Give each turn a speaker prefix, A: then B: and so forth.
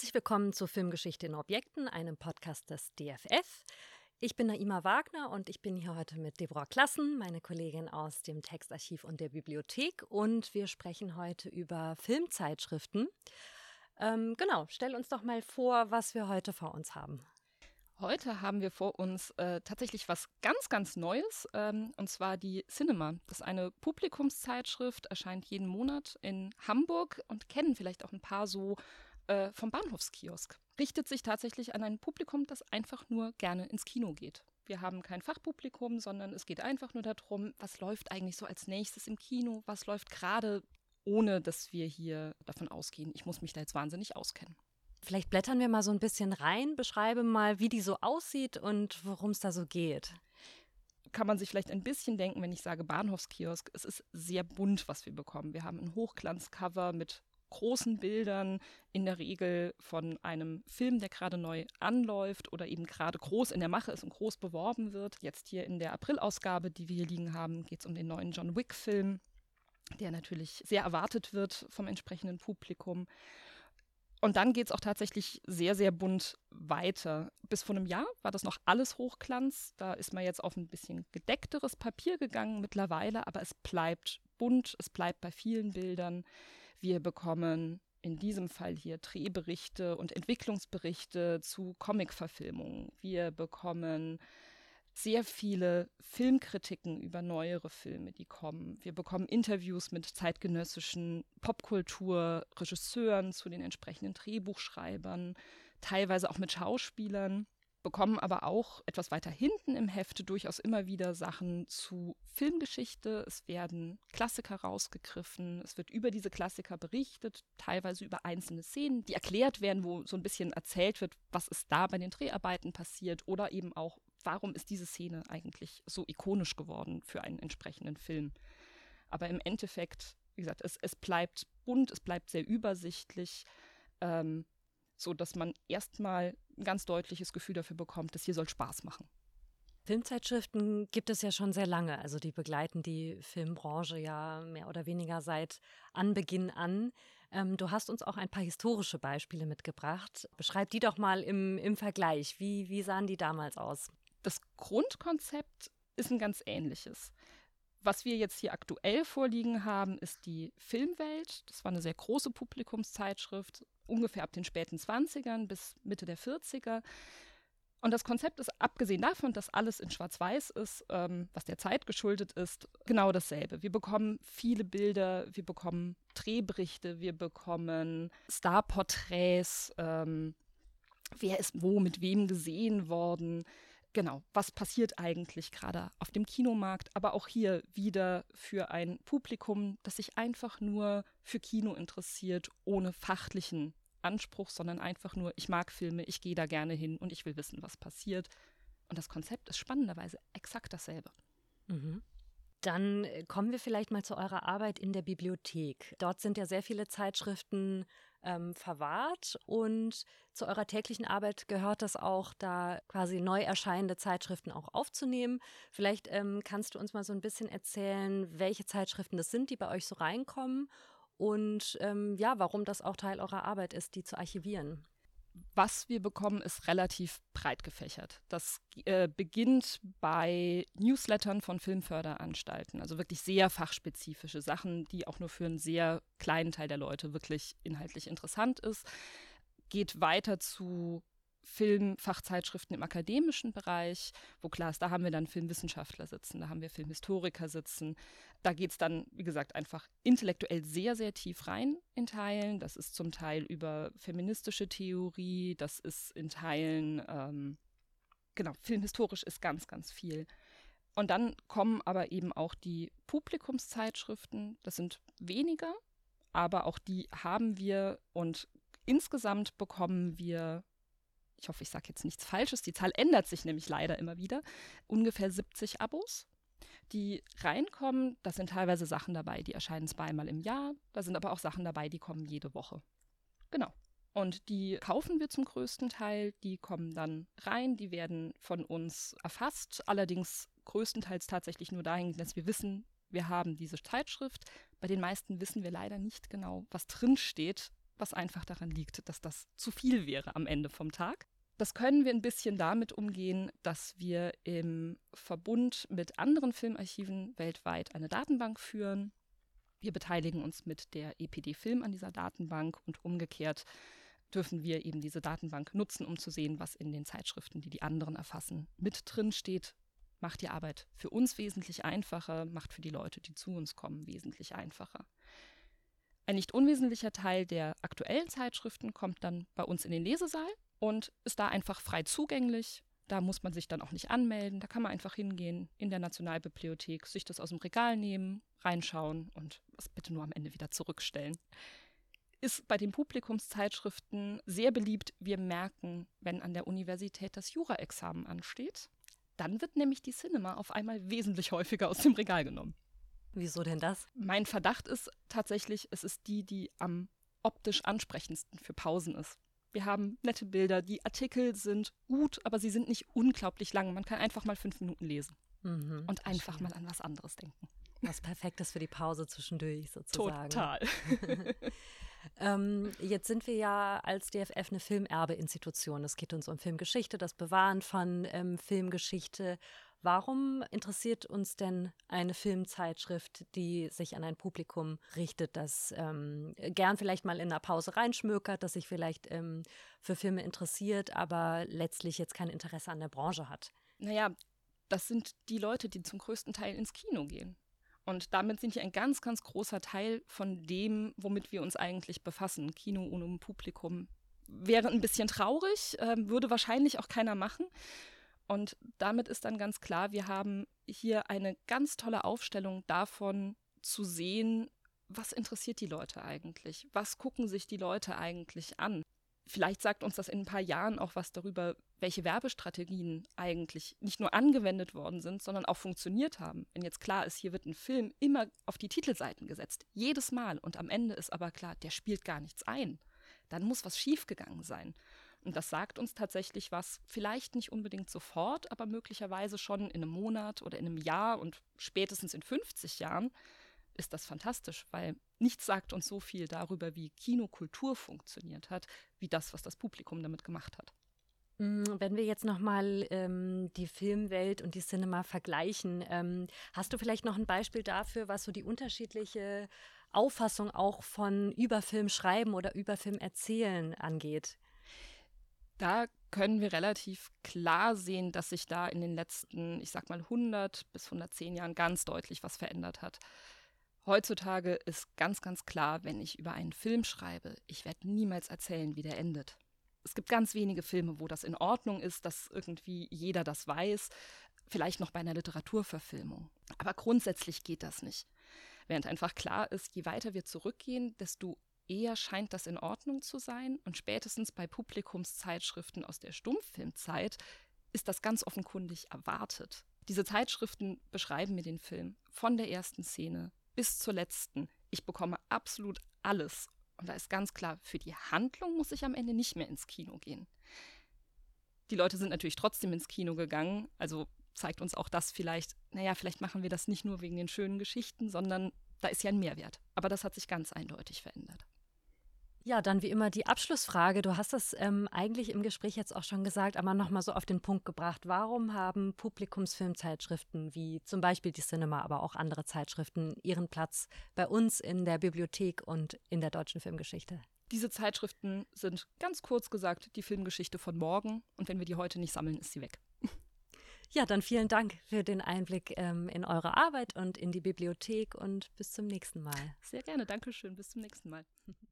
A: Herzlich willkommen zu Filmgeschichte in Objekten, einem Podcast des DFF. Ich bin Naima Wagner und ich bin hier heute mit Deborah Klassen, meine Kollegin aus dem Textarchiv und der Bibliothek. Und wir sprechen heute über Filmzeitschriften. Ähm, genau, stell uns doch mal vor, was wir heute vor uns haben.
B: Heute haben wir vor uns äh, tatsächlich was ganz, ganz Neues, ähm, und zwar die Cinema. Das ist eine Publikumszeitschrift, erscheint jeden Monat in Hamburg und kennen vielleicht auch ein paar so äh, vom Bahnhofskiosk. Richtet sich tatsächlich an ein Publikum, das einfach nur gerne ins Kino geht. Wir haben kein Fachpublikum, sondern es geht einfach nur darum, was läuft eigentlich so als nächstes im Kino, was läuft gerade, ohne dass wir hier davon ausgehen, ich muss mich da jetzt wahnsinnig auskennen.
A: Vielleicht blättern wir mal so ein bisschen rein, beschreibe mal, wie die so aussieht und worum es da so geht
B: kann man sich vielleicht ein bisschen denken, wenn ich sage Bahnhofskiosk. Es ist sehr bunt, was wir bekommen. Wir haben ein Hochglanzcover mit großen Bildern, in der Regel von einem Film, der gerade neu anläuft oder eben gerade groß in der Mache ist und groß beworben wird. Jetzt hier in der Aprilausgabe, die wir hier liegen haben, geht es um den neuen John Wick-Film, der natürlich sehr erwartet wird vom entsprechenden Publikum. Und dann geht es auch tatsächlich sehr, sehr bunt weiter. Bis vor einem Jahr war das noch alles Hochglanz. Da ist man jetzt auf ein bisschen gedeckteres Papier gegangen mittlerweile, aber es bleibt bunt, es bleibt bei vielen Bildern. Wir bekommen in diesem Fall hier Drehberichte und Entwicklungsberichte zu Comic-Verfilmungen. Wir bekommen sehr viele Filmkritiken über neuere Filme, die kommen. Wir bekommen Interviews mit zeitgenössischen Popkultur-Regisseuren zu den entsprechenden Drehbuchschreibern, teilweise auch mit Schauspielern bekommen aber auch etwas weiter hinten im Heft durchaus immer wieder Sachen zu Filmgeschichte. Es werden Klassiker rausgegriffen, es wird über diese Klassiker berichtet, teilweise über einzelne Szenen, die erklärt werden, wo so ein bisschen erzählt wird, was ist da bei den Dreharbeiten passiert oder eben auch, warum ist diese Szene eigentlich so ikonisch geworden für einen entsprechenden Film. Aber im Endeffekt, wie gesagt, es, es bleibt bunt, es bleibt sehr übersichtlich. Ähm, so dass man erstmal ein ganz deutliches Gefühl dafür bekommt, dass hier soll Spaß machen.
A: Filmzeitschriften gibt es ja schon sehr lange. Also die begleiten die Filmbranche ja mehr oder weniger seit Anbeginn an. Ähm, du hast uns auch ein paar historische Beispiele mitgebracht. Beschreib die doch mal im, im Vergleich. Wie, wie sahen die damals aus?
B: Das Grundkonzept ist ein ganz ähnliches. Was wir jetzt hier aktuell vorliegen haben, ist die Filmwelt. Das war eine sehr große Publikumszeitschrift, ungefähr ab den späten 20ern bis Mitte der 40er. Und das Konzept ist, abgesehen davon, dass alles in Schwarz-Weiß ist, ähm, was der Zeit geschuldet ist, genau dasselbe. Wir bekommen viele Bilder, wir bekommen Drehberichte, wir bekommen Starporträts, ähm, wer ist wo mit wem gesehen worden. Genau, was passiert eigentlich gerade auf dem Kinomarkt, aber auch hier wieder für ein Publikum, das sich einfach nur für Kino interessiert, ohne fachlichen Anspruch, sondern einfach nur, ich mag Filme, ich gehe da gerne hin und ich will wissen, was passiert. Und das Konzept ist spannenderweise exakt dasselbe.
A: Mhm. Dann äh, kommen wir vielleicht mal zu eurer Arbeit in der Bibliothek. Dort sind ja sehr viele Zeitschriften ähm, verwahrt und zu eurer täglichen Arbeit gehört das auch, da quasi neu erscheinende Zeitschriften auch aufzunehmen. Vielleicht ähm, kannst du uns mal so ein bisschen erzählen, welche Zeitschriften das sind, die bei euch so reinkommen und ähm, ja, warum das auch Teil eurer Arbeit ist, die zu archivieren.
B: Was wir bekommen, ist relativ breit gefächert. Das äh, beginnt bei Newslettern von Filmförderanstalten, also wirklich sehr fachspezifische Sachen, die auch nur für einen sehr kleinen Teil der Leute wirklich inhaltlich interessant ist. Geht weiter zu Filmfachzeitschriften im akademischen Bereich, wo klar ist, da haben wir dann Filmwissenschaftler sitzen, da haben wir Filmhistoriker sitzen. Da geht es dann, wie gesagt, einfach intellektuell sehr, sehr tief rein in Teilen. Das ist zum Teil über feministische Theorie, das ist in Teilen, ähm, genau, filmhistorisch ist ganz, ganz viel. Und dann kommen aber eben auch die Publikumszeitschriften, das sind weniger, aber auch die haben wir und insgesamt bekommen wir ich hoffe, ich sage jetzt nichts Falsches, die Zahl ändert sich nämlich leider immer wieder, ungefähr 70 Abos, die reinkommen. Da sind teilweise Sachen dabei, die erscheinen zweimal im Jahr. Da sind aber auch Sachen dabei, die kommen jede Woche. Genau. Und die kaufen wir zum größten Teil, die kommen dann rein, die werden von uns erfasst, allerdings größtenteils tatsächlich nur dahin, dass wir wissen, wir haben diese Zeitschrift. Bei den meisten wissen wir leider nicht genau, was drin steht, was einfach daran liegt, dass das zu viel wäre am Ende vom Tag. Das können wir ein bisschen damit umgehen, dass wir im Verbund mit anderen Filmarchiven weltweit eine Datenbank führen. Wir beteiligen uns mit der EPD Film an dieser Datenbank und umgekehrt dürfen wir eben diese Datenbank nutzen, um zu sehen, was in den Zeitschriften, die die anderen erfassen, mit drin steht. Macht die Arbeit für uns wesentlich einfacher, macht für die Leute, die zu uns kommen, wesentlich einfacher. Ein nicht unwesentlicher Teil der aktuellen Zeitschriften kommt dann bei uns in den Lesesaal und ist da einfach frei zugänglich. Da muss man sich dann auch nicht anmelden. Da kann man einfach hingehen in der Nationalbibliothek, sich das aus dem Regal nehmen, reinschauen und es bitte nur am Ende wieder zurückstellen. Ist bei den Publikumszeitschriften sehr beliebt. Wir merken, wenn an der Universität das Jura-Examen ansteht, dann wird nämlich die Cinema auf einmal wesentlich häufiger aus dem Regal genommen.
A: Wieso denn das?
B: Mein Verdacht ist tatsächlich, es ist die, die am optisch ansprechendsten für Pausen ist. Wir haben nette Bilder. Die Artikel sind gut, aber sie sind nicht unglaublich lang. Man kann einfach mal fünf Minuten lesen mhm, und einfach schön. mal an was anderes denken.
A: Was perfektes für die Pause zwischendurch sozusagen.
B: Total.
A: ähm, jetzt sind wir ja als DFF eine Filmerbeinstitution. Es geht uns um Filmgeschichte, das Bewahren von ähm, Filmgeschichte. Warum interessiert uns denn eine Filmzeitschrift, die sich an ein Publikum richtet, das ähm, gern vielleicht mal in einer Pause reinschmökert, das sich vielleicht ähm, für Filme interessiert, aber letztlich jetzt kein Interesse an der Branche hat?
B: Naja, das sind die Leute, die zum größten Teil ins Kino gehen. Und damit sind die ein ganz, ganz großer Teil von dem, womit wir uns eigentlich befassen. Kino ohne Publikum wäre ein bisschen traurig, äh, würde wahrscheinlich auch keiner machen. Und damit ist dann ganz klar, wir haben hier eine ganz tolle Aufstellung davon zu sehen, was interessiert die Leute eigentlich? Was gucken sich die Leute eigentlich an? Vielleicht sagt uns das in ein paar Jahren auch was darüber, welche Werbestrategien eigentlich nicht nur angewendet worden sind, sondern auch funktioniert haben. Wenn jetzt klar ist, hier wird ein Film immer auf die Titelseiten gesetzt, jedes Mal, und am Ende ist aber klar, der spielt gar nichts ein, dann muss was schiefgegangen sein. Und das sagt uns tatsächlich was, vielleicht nicht unbedingt sofort, aber möglicherweise schon in einem Monat oder in einem Jahr und spätestens in 50 Jahren ist das fantastisch, weil nichts sagt uns so viel darüber, wie Kinokultur funktioniert hat, wie das, was das Publikum damit gemacht hat.
A: Mm, wenn wir jetzt nochmal ähm, die Filmwelt und die Cinema vergleichen, ähm, hast du vielleicht noch ein Beispiel dafür, was so die unterschiedliche Auffassung auch von Überfilm schreiben oder Überfilm erzählen angeht?
B: Da können wir relativ klar sehen, dass sich da in den letzten, ich sag mal, 100 bis 110 Jahren ganz deutlich was verändert hat. Heutzutage ist ganz, ganz klar, wenn ich über einen Film schreibe, ich werde niemals erzählen, wie der endet. Es gibt ganz wenige Filme, wo das in Ordnung ist, dass irgendwie jeder das weiß. Vielleicht noch bei einer Literaturverfilmung. Aber grundsätzlich geht das nicht. Während einfach klar ist, je weiter wir zurückgehen, desto eher scheint das in Ordnung zu sein und spätestens bei Publikumszeitschriften aus der Stummfilmzeit ist das ganz offenkundig erwartet. Diese Zeitschriften beschreiben mir den Film von der ersten Szene bis zur letzten. Ich bekomme absolut alles. Und da ist ganz klar, für die Handlung muss ich am Ende nicht mehr ins Kino gehen. Die Leute sind natürlich trotzdem ins Kino gegangen, also zeigt uns auch das vielleicht, naja, vielleicht machen wir das nicht nur wegen den schönen Geschichten, sondern da ist ja ein Mehrwert. Aber das hat sich ganz eindeutig verändert.
A: Ja, dann wie immer die Abschlussfrage. Du hast das ähm, eigentlich im Gespräch jetzt auch schon gesagt, aber nochmal so auf den Punkt gebracht. Warum haben Publikumsfilmzeitschriften wie zum Beispiel die Cinema, aber auch andere Zeitschriften ihren Platz bei uns in der Bibliothek und in der deutschen Filmgeschichte?
B: Diese Zeitschriften sind ganz kurz gesagt die Filmgeschichte von morgen und wenn wir die heute nicht sammeln, ist sie weg.
A: Ja, dann vielen Dank für den Einblick ähm, in eure Arbeit und in die Bibliothek und bis zum nächsten Mal.
B: Sehr gerne, Dankeschön, bis zum nächsten Mal.